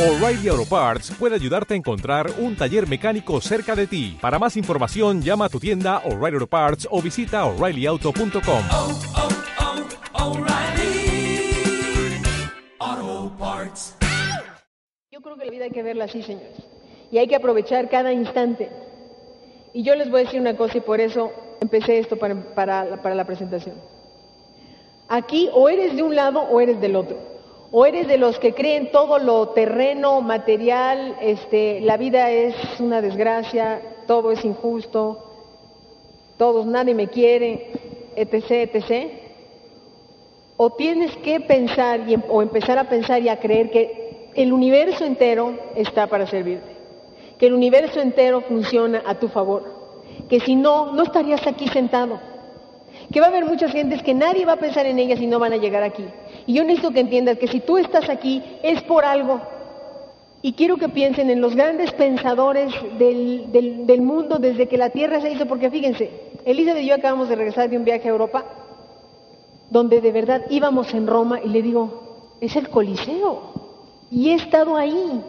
O'Reilly Auto Parts puede ayudarte a encontrar un taller mecánico cerca de ti. Para más información, llama a tu tienda O'Reilly Auto Parts o visita oreillyauto.com. oh, oh, Parts. Yo creo que la vida hay que verla así, señores. Y hay que aprovechar cada instante. Y yo les voy a decir una cosa y por eso empecé esto para, para la presentación. Aquí o eres de un lado o eres del otro. O eres de los que creen todo lo terreno, material, este, la vida es una desgracia, todo es injusto, todos, nadie me quiere, etc., etc. O tienes que pensar y em- o empezar a pensar y a creer que el universo entero está para servirte, que el universo entero funciona a tu favor, que si no, no estarías aquí sentado, que va a haber muchas gentes que nadie va a pensar en ellas y no van a llegar aquí. Y yo necesito que entiendas que si tú estás aquí es por algo. Y quiero que piensen en los grandes pensadores del, del- mundo desde que la Tierra se hizo, porque fíjense, Elizabeth y yo acabamos de regresar de un viaje a Europa, donde de verdad íbamos en Roma y le digo, es el Coliseo. Y he estado ahí.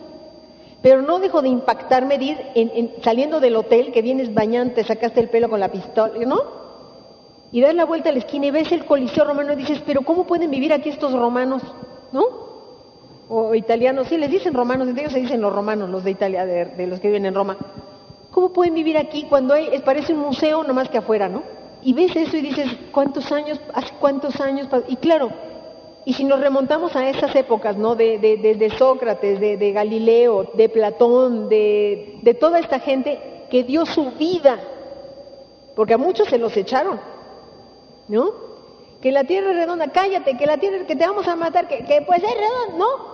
Pero no dejo de impactarme de en- saliendo del hotel, que vienes bañante, sacaste el pelo con la pistola, ¿no? Y das la vuelta a la esquina y ves el Coliseo romano y dices, pero ¿cómo pueden vivir aquí estos romanos? ¿No? O italianos, sí, les dicen romanos, entre ellos se dicen los romanos, los de Italia, de, de los que viven en Roma. ¿Cómo pueden vivir aquí cuando hay, parece un museo nomás que afuera, ¿no? Y ves eso y dices, ¿cuántos años, hace cuántos años? pa-?" Y claro, y si nos remontamos a esas épocas, ¿no? De, de- de- de Sócrates, de, Galileo, de Platón, de toda esta gente que dio su vida, porque a muchos se los echaron, ¿no? Que la tierra es redonda, cállate, que la tierra, que te vamos a matar, que, que pues es redonda, ¿no?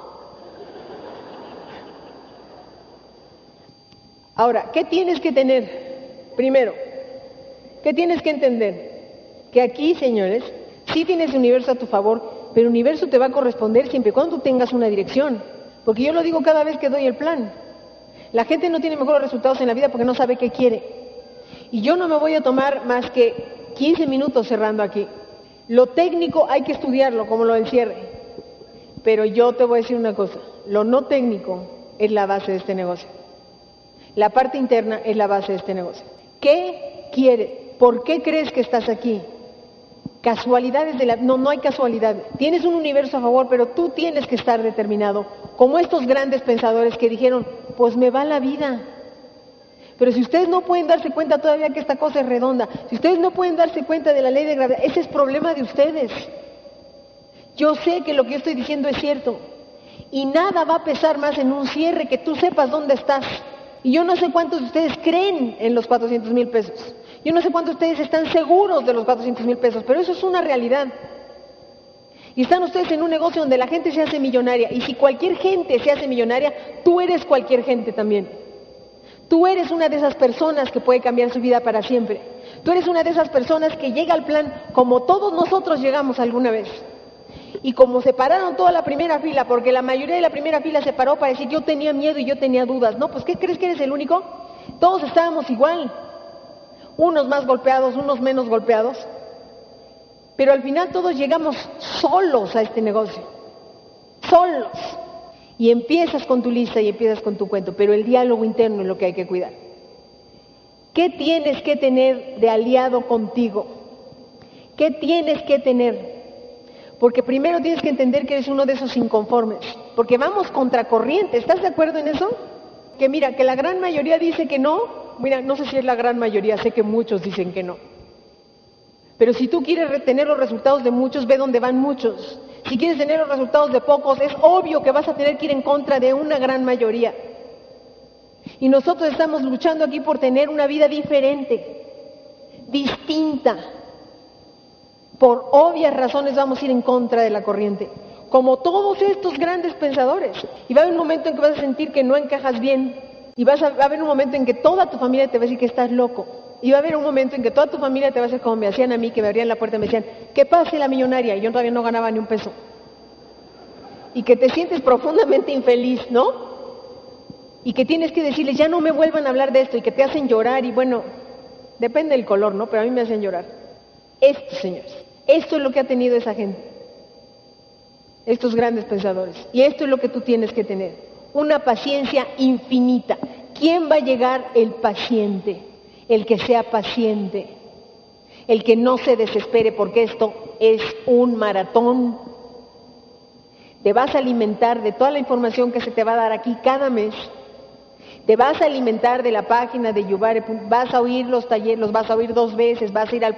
Ahora, ¿qué tienes que tener? Primero, ¿qué tienes que entender? Que aquí, señores, sí tienes el universo a tu favor, pero el universo te va a corresponder siempre y cuando tengas una dirección. Porque yo lo digo cada vez que doy el plan. La gente no tiene mejores resultados en la vida porque no sabe qué quiere. Y yo no me voy a tomar más que 15 minutos cerrando aquí. Lo técnico hay que estudiarlo, como lo del cierre. Pero yo te voy a decir una cosa, lo no técnico es la base de este negocio. La parte interna es la base de este negocio. ¿Qué quieres? ¿Por qué crees que estás aquí? Casualidades de la... No, no hay casualidad. Tienes un universo a favor, pero tú tienes que estar determinado. Como estos grandes pensadores que dijeron, pues me va la vida. Pero si ustedes no pueden darse cuenta todavía que esta cosa es redonda, si ustedes no pueden darse cuenta de la ley de gravedad, ese es problema de ustedes. Yo sé que lo que yo estoy diciendo es cierto. Y nada va a pesar más en un cierre que tú sepas dónde estás. Y yo no sé cuántos de ustedes creen en los 400 mil pesos. Yo no sé cuántos de ustedes están seguros de los 400 mil pesos, pero eso es una realidad. Y están ustedes en un negocio donde la gente se hace millonaria. Y si cualquier gente se hace millonaria, tú eres cualquier gente también. Tú eres una de esas personas que puede cambiar su vida para siempre. Tú eres una de esas personas que llega al plan como todos nosotros llegamos alguna vez. Y como se pararon toda la primera fila, porque la mayoría de la primera fila se paró para decir yo tenía miedo y yo tenía dudas. No, pues ¿qué crees que eres el único? Todos estábamos igual. Unos más golpeados, unos menos golpeados. Pero al final todos llegamos solos a este negocio. Solos. Y empiezas con tu lista y empiezas con tu cuento, pero el diálogo interno es lo que hay que cuidar. ¿Qué tienes que tener de aliado contigo? ¿Qué tienes que tener? Porque primero tienes que entender que eres uno de esos inconformes, porque vamos contracorriente, ¿estás de acuerdo en eso? Que mira, que la gran mayoría dice que no, mira, no sé si es la gran mayoría, sé que muchos dicen que no. Pero si tú quieres retener los resultados de muchos, ve dónde van muchos. Si quieres tener los resultados de pocos, es obvio que vas a tener que ir en contra de una gran mayoría. Y nosotros estamos luchando aquí por tener una vida diferente, distinta. Por obvias razones vamos a ir en contra de la corriente, como todos estos grandes pensadores. Y va a haber un momento en que vas a sentir que no encajas bien, y vas a, va a haber un momento en que toda tu familia te va a decir que estás loco. Y va a haber un momento en que toda tu familia te va a hacer como me hacían a mí, que me abrían la puerta y me decían, que pase la millonaria, y yo todavía no ganaba ni un peso. Y que te sientes profundamente infeliz, ¿no? Y que tienes que decirles, ya no me vuelvan a hablar de esto, y que te hacen llorar, y bueno, depende del color, ¿no? Pero a mí me hacen llorar. Esto, señores, esto es lo que ha tenido esa gente, estos grandes pensadores. Y esto es lo que tú tienes que tener, una paciencia infinita. ¿Quién va a llegar? El paciente, el que sea paciente, el que no se desespere porque esto es un maratón. Te vas a alimentar de toda la información que se te va a dar aquí cada mes. Te vas a alimentar de la página de Yubare, vas a oír los talleres, los vas a oír dos veces, vas a ir al...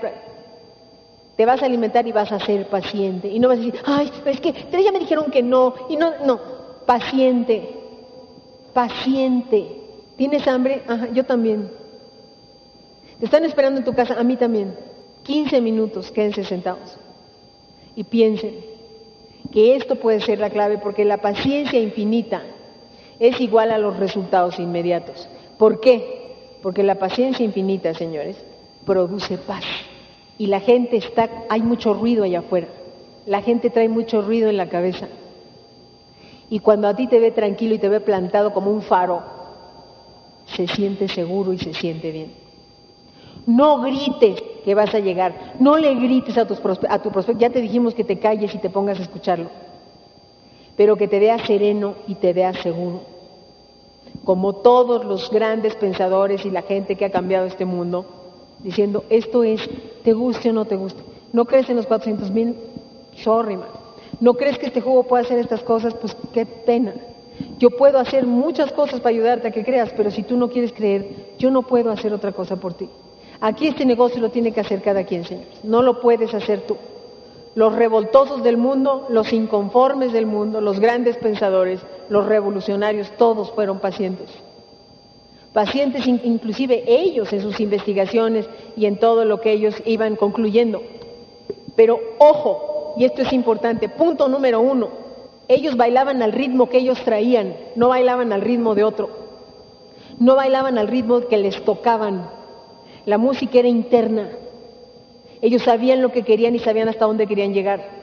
Te vas a alimentar y vas a ser paciente. Y no vas a decir, ay, es que tres ya me dijeron que no. Y no, no, paciente, paciente. ¿Tienes hambre? Ajá, yo también. Te están esperando en tu casa, a mí también. 15 minutos, quédense sentados. Y piensen que esto puede ser la clave porque la paciencia infinita es igual a los resultados inmediatos. ¿Por qué? Porque la paciencia infinita, señores, produce paz. Y la gente está, hay mucho ruido allá afuera. La gente trae mucho ruido en la cabeza. Y cuando a ti te ve tranquilo y te ve plantado como un faro, se siente seguro y se siente bien. No grites que vas a llegar. No le grites a, tus a tu prospecto. Ya te dijimos que te calles y te pongas a escucharlo. Pero que te vea sereno y te vea seguro. Como todos los grandes pensadores y la gente que ha cambiado este mundo, diciendo, esto es, te guste o no te guste. ¿No crees en los 400 mil? Sorry. ¿No crees que este juego puede hacer estas cosas? Pues qué pena. Yo puedo hacer muchas cosas para ayudarte a que creas, pero si tú no quieres creer, yo no puedo hacer otra cosa por ti. Aquí este negocio lo tiene que hacer cada quien, señores. No lo puedes hacer tú. Los revoltosos del mundo, los inconformes del mundo, los grandes pensadores, los revolucionarios, todos fueron pacientes. Pacientes inclusive ellos en sus investigaciones y en todo lo que ellos iban concluyendo. Pero ojo, y esto es importante, punto número uno, ellos bailaban al ritmo que ellos traían, no bailaban al ritmo de otro, no bailaban al ritmo que les tocaban, la música era interna. Ellos sabían lo que querían y sabían hasta dónde querían llegar.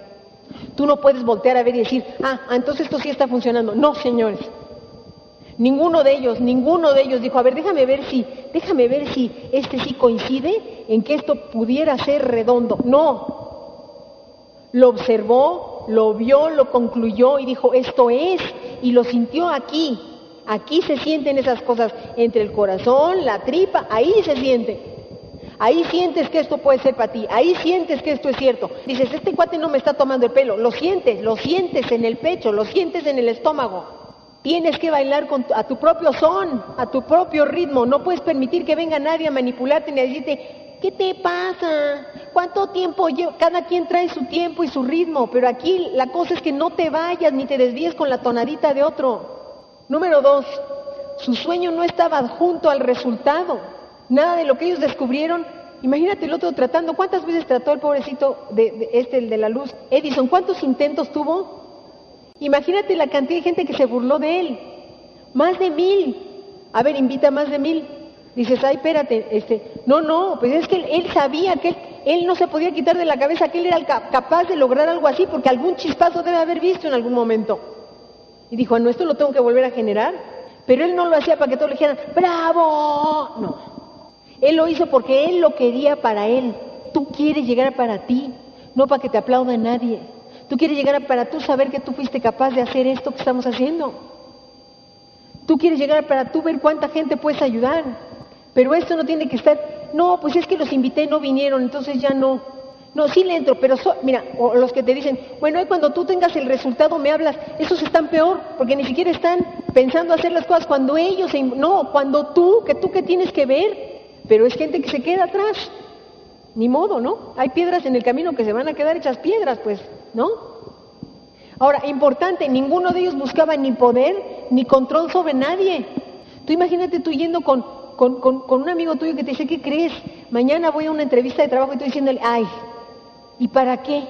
Tú no puedes voltear a ver y decir, ah, entonces esto sí está funcionando. No, señores. Ninguno de ellos, ninguno de ellos dijo, a ver, déjame ver si, déjame ver si este sí coincide en que esto pudiera ser redondo. No. Lo observó, lo vio, lo concluyó y dijo, esto es, y lo sintió aquí. Aquí se sienten esas cosas entre el corazón, la tripa, ahí se siente. Ahí sientes que esto puede ser para ti, ahí sientes que esto es cierto. Dices, este cuate no me está tomando el pelo, lo sientes, lo sientes en el pecho, lo sientes en el estómago. Tienes que bailar a tu propio son, a tu propio ritmo. No puedes permitir que venga nadie a manipularte ni a decirte, ¿qué te pasa? ¿Cuánto tiempo llevo? Cada quien trae su tiempo y su ritmo, pero aquí la cosa es que no te vayas ni te desvíes con la tonadita de otro. Número dos, su sueño no estaba adjunto al resultado. Nada de lo que ellos descubrieron. Imagínate el otro tratando. ¿Cuántas veces trató el pobrecito de, este, el de la luz? Edison, ¿cuántos intentos tuvo? Imagínate la cantidad de gente que se burló de él. Más de mil. A ver, invita más de mil. Dices, ay, espérate, este, no, no, pues es que él, sabía que él, no se podía quitar de la cabeza que él era capaz de lograr algo así porque algún chispazo debe haber visto en algún momento. Y dijo, no, esto lo tengo que volver a generar. Pero él no lo hacía para que todos le dijeran, bravo. No, él lo hizo porque Él lo quería para Él. Tú quieres llegar para ti, no para que te aplauda nadie. Tú quieres llegar para tú saber que tú fuiste capaz de hacer esto que estamos haciendo. Tú quieres llegar para tú ver cuánta gente puedes ayudar. Pero esto no tiene que estar, no, pues es que los invité, no vinieron, entonces ya no. No, sí le entro, pero mira, o los que te dicen, bueno, cuando tú tengas el resultado me hablas, esos están peor, porque ni siquiera están pensando hacer las cosas cuando ellos, no, cuando tú, que tú que tienes que ver, pero es gente que se queda atrás. Ni modo, ¿no? Hay piedras en el camino que se van a quedar hechas piedras, pues, ¿no? Ahora, importante, ninguno de ellos buscaba ni poder ni control sobre nadie. Tú imagínate tú yendo con, con, con, un amigo tuyo que te dice, ¿qué crees? Mañana voy a una entrevista de trabajo y tú diciéndole, ay, ¿y para qué?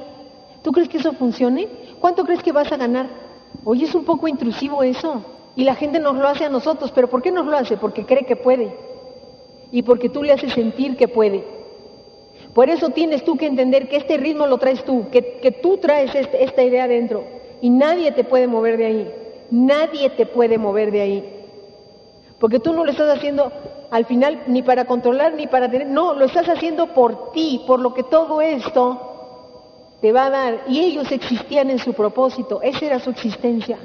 ¿Tú crees que eso funcione? ¿Cuánto crees que vas a ganar? Oye, es un poco intrusivo eso. Y la gente nos lo hace a nosotros, pero ¿por qué nos lo hace? Porque cree que puede y porque tú le haces sentir que puede. Por eso tienes tú que entender que este ritmo lo traes tú, que, tú traes este, esta idea dentro y nadie te puede mover de ahí, nadie te puede mover de ahí. Porque tú no lo estás haciendo al final ni para controlar ni para tener, no, lo estás haciendo por ti, por lo que todo esto te va a dar. Y ellos existían en su propósito, esa era su existencia.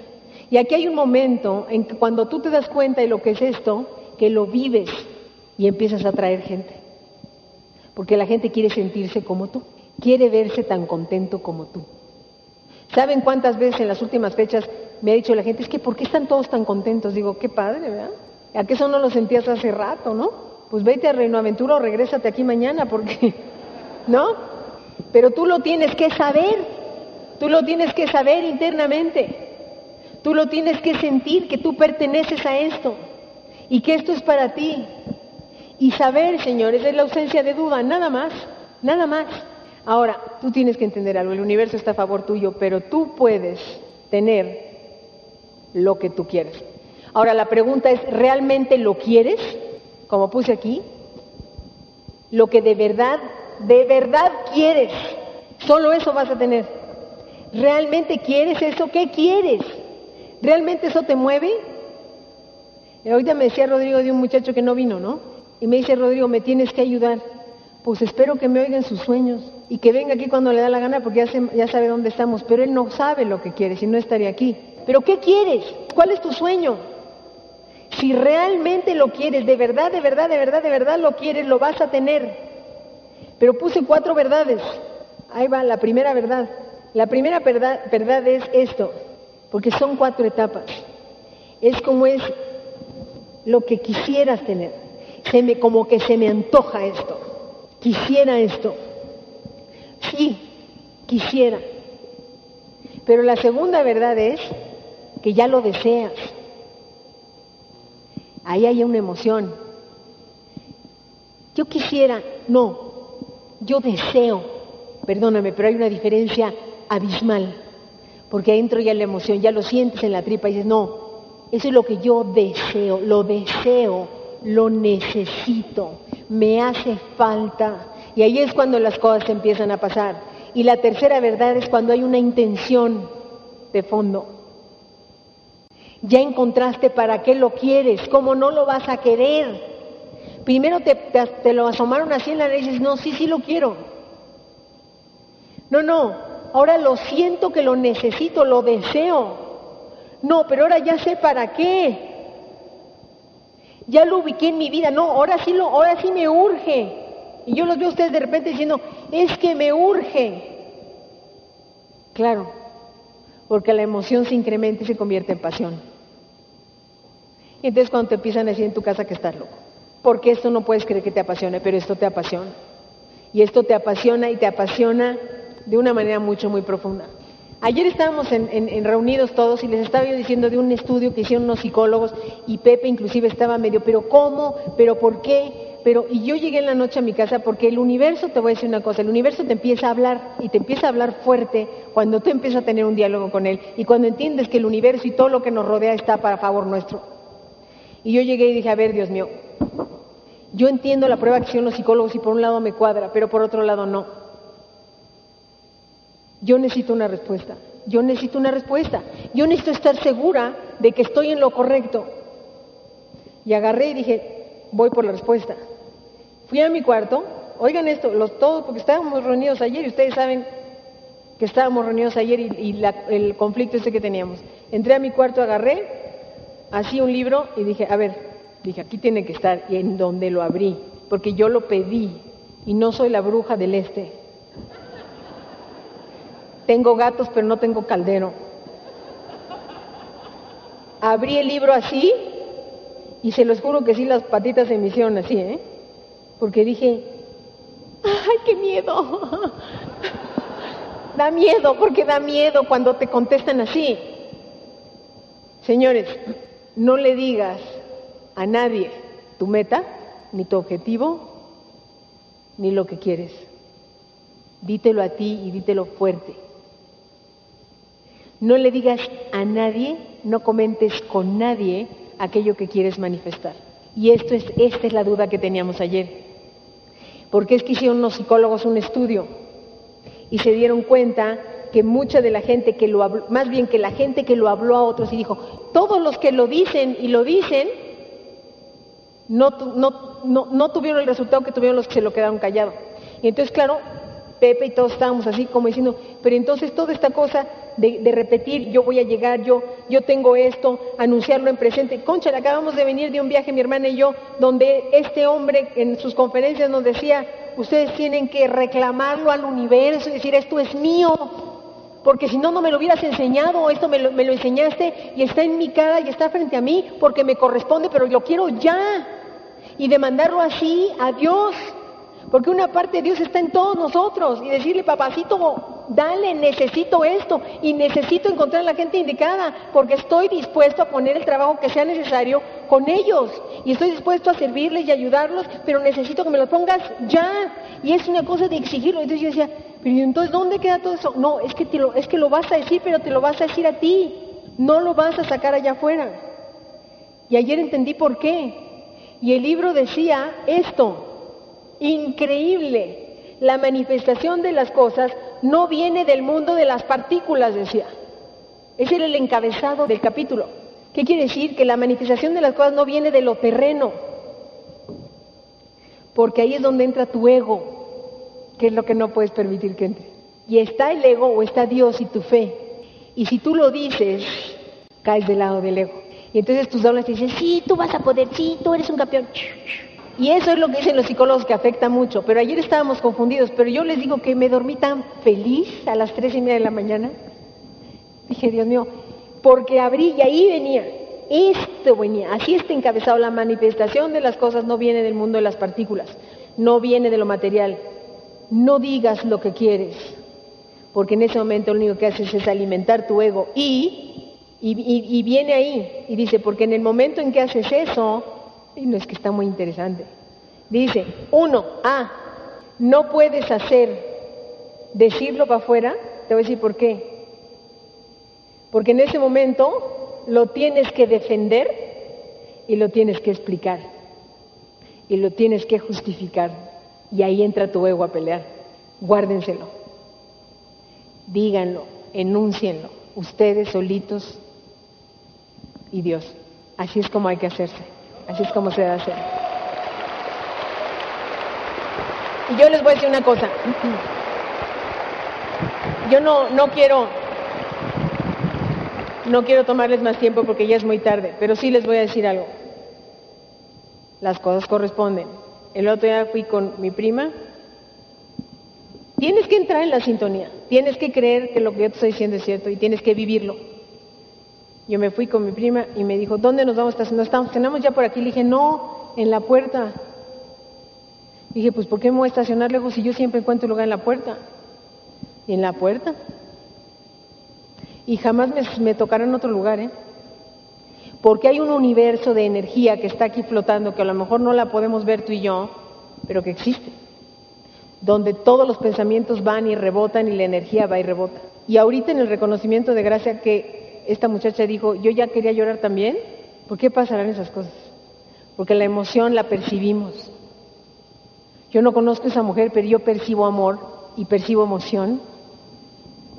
Y aquí hay un momento en que cuando tú te das cuenta de lo que es esto, que lo vives y empiezas a atraer gente. Porque la gente quiere sentirse como tú, quiere verse tan contento como tú. ¿Saben cuántas veces en las últimas fechas me ha dicho la gente, es que ¿por qué están todos tan contentos? Digo, qué padre, ¿verdad? ¿A qué eso no lo sentías hace rato, no? Pues vete a Reino Aventura o regrésate aquí mañana, porque, ¿no? Pero tú lo tienes que saber, tú lo tienes que saber internamente, tú lo tienes que sentir, que tú perteneces a esto y que esto es para ti. Y saber, señores, es la ausencia de duda, nada más, nada más. Ahora, tú tienes que entender algo, el universo está a favor tuyo, pero tú puedes tener lo que tú quieres. Ahora, la pregunta es, ¿realmente lo quieres? Como puse aquí, lo que de verdad, de verdad quieres, solo eso vas a tener. ¿Realmente quieres eso? ¿Qué quieres? ¿Realmente eso te mueve? Y ahorita me decía Rodrigo de un muchacho que no vino, ¿no? Y me dice, Rodrigo, me tienes que ayudar. Pues espero que me oigan sus sueños y que venga aquí cuando le da la gana porque ya, ya sabe dónde estamos, pero él no sabe lo que quiere, si no estaría aquí. ¿Pero qué quieres? ¿Cuál es tu sueño? Si realmente lo quieres, de verdad, de verdad, de verdad, de verdad lo quieres, lo vas a tener. Pero puse cuatro verdades. Ahí va la primera verdad. La primera verdad, es esto, porque son cuatro etapas. Es como es lo que quisieras tener. Se me, como que se me antoja esto. Quisiera esto. Sí, quisiera. Pero la segunda verdad es que ya lo deseas. Ahí hay una emoción. Yo quisiera, no, yo deseo, perdóname, pero hay una diferencia abismal, porque adentro ya la emoción, ya lo sientes en la tripa y dices, no, eso es lo que yo deseo, lo deseo, lo necesito, me hace falta. Y ahí es cuando las cosas empiezan a pasar. Y la tercera verdad es cuando hay una intención de fondo. Ya encontraste para qué lo quieres, cómo no lo vas a querer. Primero te, lo asomaron así en la nariz y dices, no, sí, sí lo quiero. No, no, ahora lo siento que lo necesito, lo deseo. No, pero ahora ya sé para qué. Ya lo ubiqué en mi vida. No, ahora sí lo, ahora sí me urge. Y yo los veo a ustedes de repente diciendo, es que me urge. Claro, porque la emoción se incrementa y se convierte en pasión. Y entonces cuando te empiezan a decir en tu casa que estás loco, porque esto no puedes creer que te apasione, pero esto te apasiona. Y esto te apasiona y te apasiona de una manera mucho, muy profunda. Ayer estábamos reunidos todos y les estaba yo diciendo de un estudio que hicieron unos psicólogos y Pepe inclusive estaba medio, pero ¿cómo? ¿Pero por qué? Pero, y yo llegué en la noche a mi casa porque el universo, te voy a decir una cosa, el universo te empieza a hablar y te empieza a hablar fuerte cuando tú empiezas a tener un diálogo con él y cuando entiendes que el universo y todo lo que nos rodea está para favor nuestro. Y yo llegué y dije, a ver, Dios mío, yo entiendo la prueba que hicieron los psicólogos y por un lado me cuadra, pero por otro lado no. Yo necesito una respuesta. Yo necesito una respuesta. Yo necesito estar segura de que estoy en lo correcto. Y agarré y dije, voy por la respuesta. Fui a mi cuarto, oigan esto, los todos, porque estábamos reunidos ayer y ustedes saben que estábamos reunidos ayer y, el conflicto ese que teníamos. Entré a mi cuarto, agarré, así un libro y dije, a ver, dije, aquí tiene que estar y en donde lo abrí, porque yo lo pedí y no soy la bruja del este. Tengo gatos, pero no tengo caldero. Abrí el libro así y se los juro que sí, las patitas se me así, ¿eh? Porque dije, ¡ay, qué miedo! da miedo, porque da miedo cuando te contestan así. Señores, no le digas a nadie tu meta, ni tu objetivo, ni lo que quieres. Dítelo a ti y dítelo fuerte. No le digas a nadie, no comentes con nadie aquello que quieres manifestar. Y esto es, esta es la duda que teníamos ayer. Porque es que hicieron los psicólogos un estudio y se dieron cuenta que mucha de la gente que lo habló, más bien que la gente que lo habló a otros y dijo, todos los que lo dicen y lo dicen, no, no, no, no tuvieron el resultado que tuvieron los que se lo quedaron callados. Y entonces, claro, Pepe y todos estábamos así como diciendo, pero entonces toda esta cosa de, repetir, yo voy a llegar, yo, yo tengo esto, anunciarlo en presente. Concha, acabamos de venir de un viaje, mi hermana y yo, donde este hombre en sus conferencias nos decía, ustedes tienen que reclamarlo al universo y decir, esto es mío, porque si no, no me lo hubieras enseñado, esto me lo, me lo enseñaste y está en mi cara y está frente a mí porque me corresponde, pero lo quiero ya. Y demandarlo así a Dios, porque una parte de Dios está en todos nosotros y decirle, papacito, dale, necesito esto y necesito encontrar a la gente indicada porque estoy dispuesto a poner el trabajo que sea necesario con ellos y estoy dispuesto a servirles y ayudarlos, pero necesito que me lo pongas ya. Y es una cosa de exigirlo. Entonces yo decía, pero ¿y entonces dónde queda todo eso? No, es que, te lo, es que lo vas a decir, pero te lo vas a decir a ti, no lo vas a sacar allá afuera. Y ayer entendí por qué. Y el libro decía esto, increíble. La manifestación de las cosas no viene del mundo de las partículas, decía. Ese era el encabezado del capítulo. ¿Qué quiere decir? Que la manifestación de las cosas no viene de lo terreno, porque ahí es donde entra tu ego, que es lo que no puedes permitir que entre. Y está el ego o está Dios y tu fe. Y si tú lo dices, caes del lado del ego. Y entonces tus dobles te dicen, sí, tú vas a poder, sí, tú eres un campeón. Y eso es lo que dicen los psicólogos que afecta mucho. Pero ayer estábamos confundidos, pero yo les digo que me dormí tan feliz a las tres y media de la mañana. Dije, Dios mío, porque abrí y ahí venía, esto venía, así está encabezado, la manifestación de las cosas no viene del mundo de las partículas, no viene de lo material. No digas lo que quieres, porque en ese momento lo único que haces es alimentar tu ego y, y, y, y viene ahí y dice, porque en el momento en que haces eso, no es que está muy interesante, dice, uno, ah, no puedes hacer, decirlo para afuera, te voy a decir por qué, porque en ese momento lo tienes que defender y lo tienes que explicar y lo tienes que justificar. Y ahí entra tu ego a pelear. Guárdenselo. Díganlo, enúncienlo. Ustedes solitos y Dios. Así es como hay que hacerse. Así es como se hacer. Y yo les voy a decir una cosa. Yo no, no quiero no quiero tomarles más tiempo porque ya es muy tarde, pero sí les voy a decir algo. Las cosas corresponden. El otro día fui con mi prima. Tienes que entrar en la sintonía, tienes que creer que lo que yo te estoy diciendo es cierto y tienes que vivirlo. Yo me fui con mi prima y me dijo, ¿dónde nos vamos a estacionar? Estamos, tenemos ya por aquí. Le dije, no, en la puerta. Dije, pues ¿por qué me voy a estacionar lejos si yo siempre encuentro lugar en la puerta? Y en la puerta y jamás me, tocará en otro lugar, ¿eh? Porque hay un universo de energía que está aquí flotando, que a lo mejor no la podemos ver tú y yo, pero que existe, donde todos los pensamientos van y rebotan y la energía va y rebota. Y ahorita en el reconocimiento de gracia que esta muchacha dijo, yo ya quería llorar también, ¿por qué pasarán esas cosas? Porque la emoción la percibimos. Yo no conozco a esa mujer, pero yo percibo amor y percibo emoción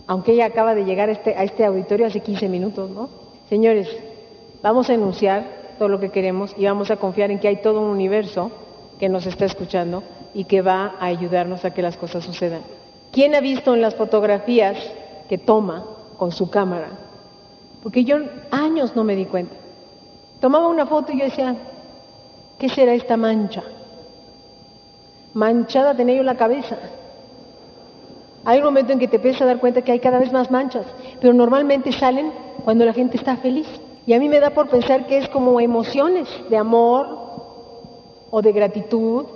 aunque ella acaba de llegar a este, a este auditorio hace 15 minutos, ¿no? Señores, vamos a enunciar todo lo que queremos y vamos a confiar en que hay todo un universo que nos está escuchando y que va a ayudarnos a que las cosas sucedan. ¿Quién ha visto en las fotografías que toma con su cámara? Porque yo años no me di cuenta. Tomaba una foto y yo decía, ¿qué será esta mancha? Manchada tenía yo la cabeza. Hay un momento en que te empiezas a dar cuenta que hay cada vez más manchas, pero normalmente salen cuando la gente está feliz. Y a mí me da por pensar que es como emociones de amor o de gratitud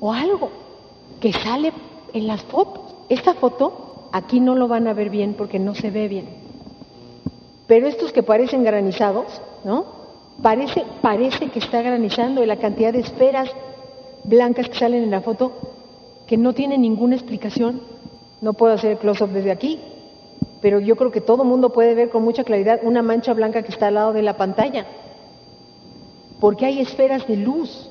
o algo que sale en las fotos. Esta foto aquí no lo van a ver bien porque no se ve bien. Pero estos que parecen granizados, ¿no? Parece, parece que está granizando y la cantidad de esferas blancas que salen en la foto que no tienen ninguna explicación no puedo hacer close-up desde aquí, pero yo creo que todo el mundo puede ver con mucha claridad una mancha blanca que está al lado de la pantalla, porque hay esferas de luz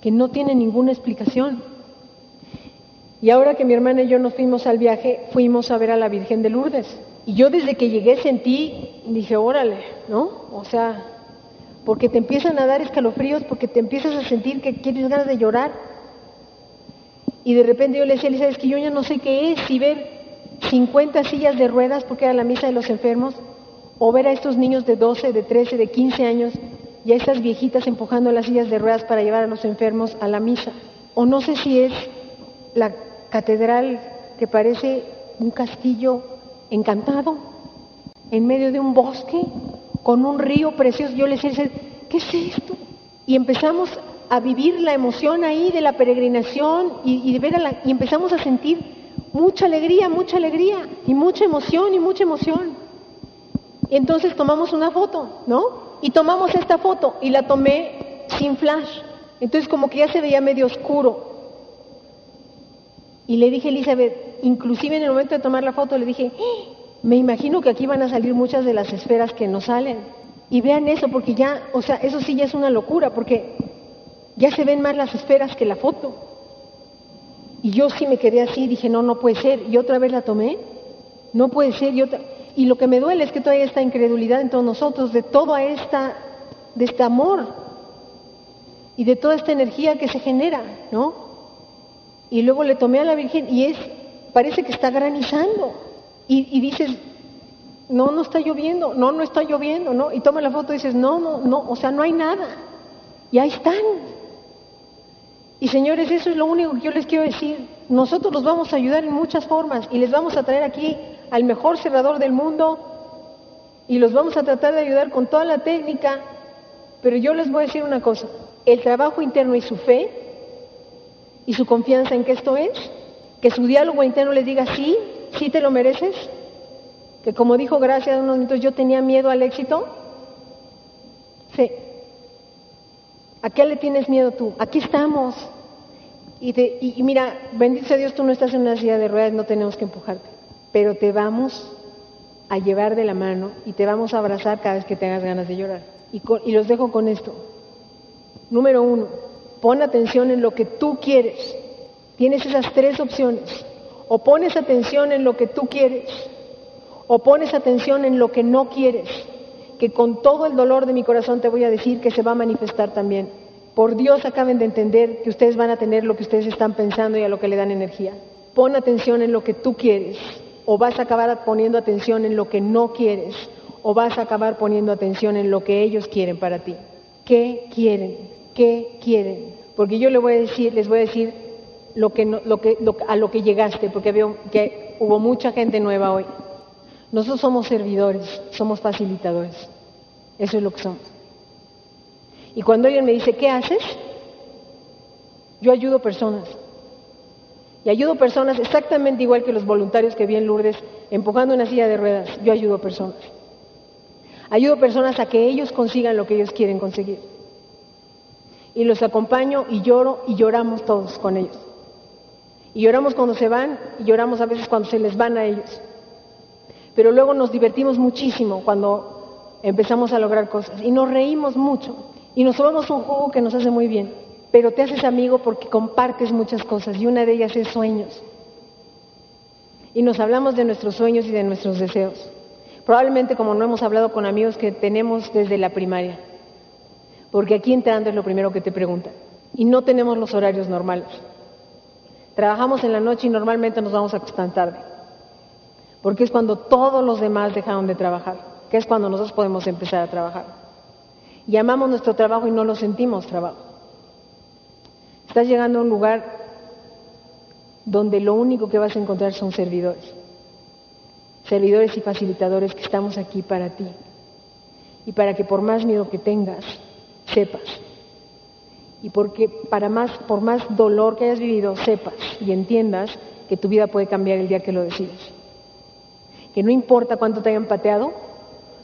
que no tienen ninguna explicación. Y ahora que mi hermana y yo nos fuimos al viaje, fuimos a ver a la Virgen de Lourdes. Y yo desde que llegué sentí, dije, órale, ¿no? O sea, porque te empiezan a dar escalofríos, porque te empiezas a sentir que quieres ganas de llorar. Y de repente yo le decía, Elisa, es que yo ya no sé qué es, si ver 50 sillas de ruedas, porque era la misa de los enfermos, o ver a estos niños de 12, de 13, de 15 años y a esas viejitas empujando las sillas de ruedas para llevar a los enfermos a la misa. O no sé si es la catedral que parece un castillo encantado en medio de un bosque con un río precioso. Yo le decía, ¿qué es esto? Y empezamos a vivir la emoción ahí de la peregrinación y, de ver a y empezamos a sentir mucha alegría, mucha alegría y mucha emoción y mucha emoción. Y entonces tomamos una foto, ¿no? Y tomamos esta foto y la tomé sin flash. Entonces como que ya se veía medio oscuro. Y le dije a Elizabeth, inclusive en el momento de tomar la foto, le dije, ¡Ah! me imagino que aquí van a salir muchas de las esferas que no salen. Y vean eso, porque ya, o sea, eso sí ya es una locura, porque ya se ven más las esferas que la foto. Y yo sí me quedé así, dije, no, no puede ser. Y otra vez la tomé, no puede ser. Y, otra... y lo que me duele es que todavía esta incredulidad en todos nosotros, de toda esta, de este amor y de toda esta energía que se genera, ¿no? Y luego le tomé a la Virgen y es, parece que está granizando. Y, dices, no, no está lloviendo, no, no está lloviendo, ¿no? Y toma la foto y dices, no, no, no, o sea, no hay nada. Y ahí están. Y señores, eso es lo único que yo les quiero decir. Nosotros los vamos a ayudar en muchas formas y les vamos a traer aquí al mejor cerrador del mundo y los vamos a tratar de ayudar con toda la técnica. Pero yo les voy a decir una cosa, el trabajo interno y su fe y su confianza en que esto es, que su diálogo interno les diga sí, sí te lo mereces, que como dijo Gracia unos minutos, yo tenía miedo al éxito. Sí, ¿A qué le tienes miedo tú? Aquí estamos. Y, mira, bendito Dios, tú no estás en una silla de ruedas, no tenemos que empujarte. Pero te vamos a llevar de la mano y te vamos a abrazar cada vez que tengas ganas de llorar. Y, y los dejo con esto. Número uno, pon atención en lo que tú quieres. Tienes esas tres opciones. O pones atención en lo que tú quieres, o pones atención en lo que no quieres que con todo el dolor de mi corazón te voy a decir que se va a manifestar también. Por Dios acaben de entender que ustedes van a tener lo que ustedes están pensando y a lo que le dan energía. Pon atención en lo que tú quieres o vas a acabar poniendo atención en lo que no quieres o vas a acabar poniendo atención en lo que ellos quieren para ti. ¿Qué quieren? ¿Qué quieren? Porque yo les voy a decir, les voy a decir lo que, lo que, a lo que llegaste, porque veo que hubo mucha gente nueva hoy. Nosotros somos servidores, somos facilitadores. Eso es lo que somos. Y cuando alguien me dice, ¿qué haces? Yo ayudo personas. Y ayudo personas exactamente igual que los voluntarios que vi en Lourdes empujando una silla de ruedas. Yo ayudo personas. Ayudo personas a que ellos consigan lo que ellos quieren conseguir. Y los acompaño y lloro y lloramos todos con ellos. Y lloramos cuando se van y lloramos a veces cuando se les van a ellos pero luego nos divertimos muchísimo cuando empezamos a lograr cosas y nos reímos mucho y nos tomamos un juego que nos hace muy bien, pero te haces amigo porque compartes muchas cosas y una de ellas es sueños. Y nos hablamos de nuestros sueños y de nuestros deseos. Probablemente como no hemos hablado con amigos que tenemos desde la primaria, porque aquí entrando es lo primero que te preguntan. Y no tenemos los horarios normales. Trabajamos en la noche y normalmente nos vamos a acostar tarde porque es cuando todos los demás dejaron de trabajar, que es cuando nosotros podemos empezar a trabajar. Y amamos nuestro trabajo y no lo sentimos trabajo. Estás llegando a un lugar donde lo único que vas a encontrar son servidores, servidores y facilitadores que estamos aquí para ti y para que por más miedo que tengas, sepas. Y porque para más, por más dolor que hayas vivido, sepas y entiendas que tu vida puede cambiar el día que lo decides que no importa cuánto te hayan pateado,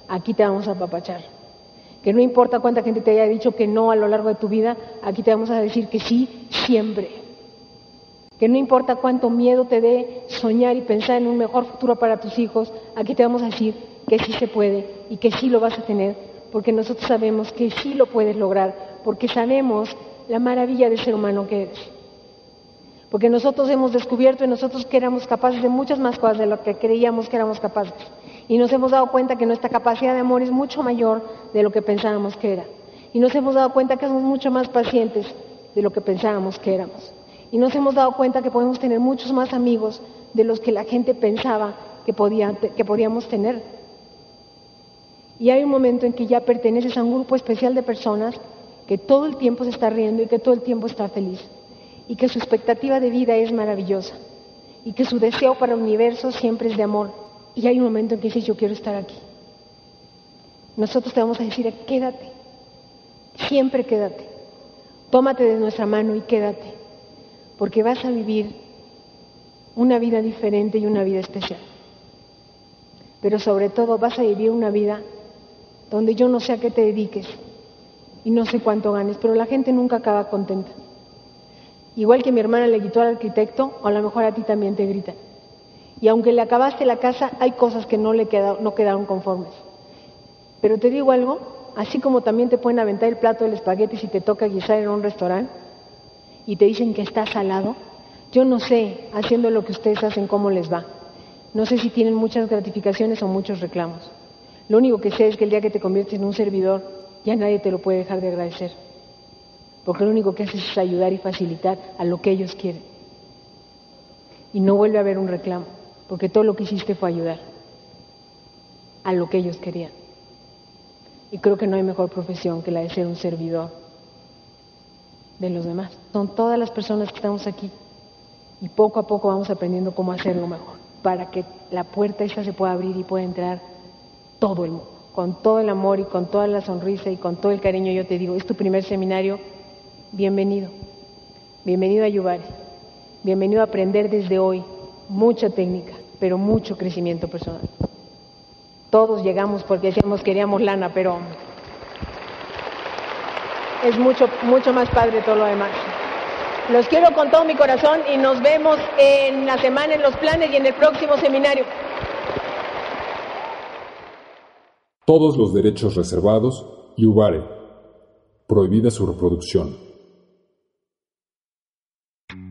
aquí te vamos a apapachar. Que no importa cuánta gente te haya dicho que no a lo largo de tu vida, aquí te vamos a decir que sí siempre. Que no importa cuánto miedo te dé soñar y pensar en un mejor futuro para tus hijos, aquí te vamos a decir que sí se puede y que sí lo vas a tener, porque nosotros sabemos que sí lo puedes lograr, porque sabemos la maravilla del ser humano que eres porque nosotros hemos descubierto en nosotros que éramos capaces de muchas más cosas de lo que creíamos que éramos capaces. Y nos hemos dado cuenta que nuestra capacidad de amor es mucho mayor de lo que pensábamos que era. Y nos hemos dado cuenta que somos mucho más pacientes de lo que pensábamos que éramos. Y nos hemos dado cuenta que podemos tener muchos más amigos de los que la gente pensaba que, podía, que podíamos tener. Y hay un momento en que ya perteneces a un grupo especial de personas que todo el tiempo se está riendo y que todo el tiempo está feliz. Y que su expectativa de vida es maravillosa. Y que su deseo para el universo siempre es de amor. Y hay un momento en que dices, yo quiero estar aquí. Nosotros te vamos a decir, quédate. Siempre quédate. Tómate de nuestra mano y quédate. Porque vas a vivir una vida diferente y una vida especial. Pero sobre todo vas a vivir una vida donde yo no sé a qué te dediques y no sé cuánto ganes, pero la gente nunca acaba contenta. Igual que mi hermana le gritó al arquitecto, a lo mejor a ti también te gritan. Y aunque le acabaste la casa, hay cosas que no le no quedaron conformes. Pero te digo algo, así como también te pueden aventar el plato del espagueti si te toca guisar en un restaurante y te dicen que está salado, yo no sé, haciendo lo que ustedes hacen, cómo les va. No sé si tienen muchas gratificaciones o muchos reclamos. Lo único que sé es que el día que te conviertes en un servidor, ya nadie te lo puede dejar de agradecer. Porque lo único que haces es ayudar y facilitar a lo que ellos quieren. Y no vuelve a haber un reclamo, porque todo lo que hiciste fue ayudar a lo que ellos querían. Y creo que no hay mejor profesión que la de ser un servidor de los demás. Son todas las personas que estamos aquí y poco a poco vamos aprendiendo cómo hacerlo mejor para que la puerta esta se pueda abrir y pueda entrar todo el mundo, con todo el amor y con toda la sonrisa y con todo el cariño. Yo te digo, es tu primer seminario, bienvenido, bienvenido a Yubari, bienvenido a aprender desde hoy mucha técnica, pero mucho crecimiento personal. Todos llegamos porque decíamos queríamos lana, pero es mucho, mucho más padre todo lo demás. Los quiero con todo mi corazón y nos vemos en la semana en los planes y en el próximo seminario. Todos los derechos reservados y Ubare. Prohibida su reproducción.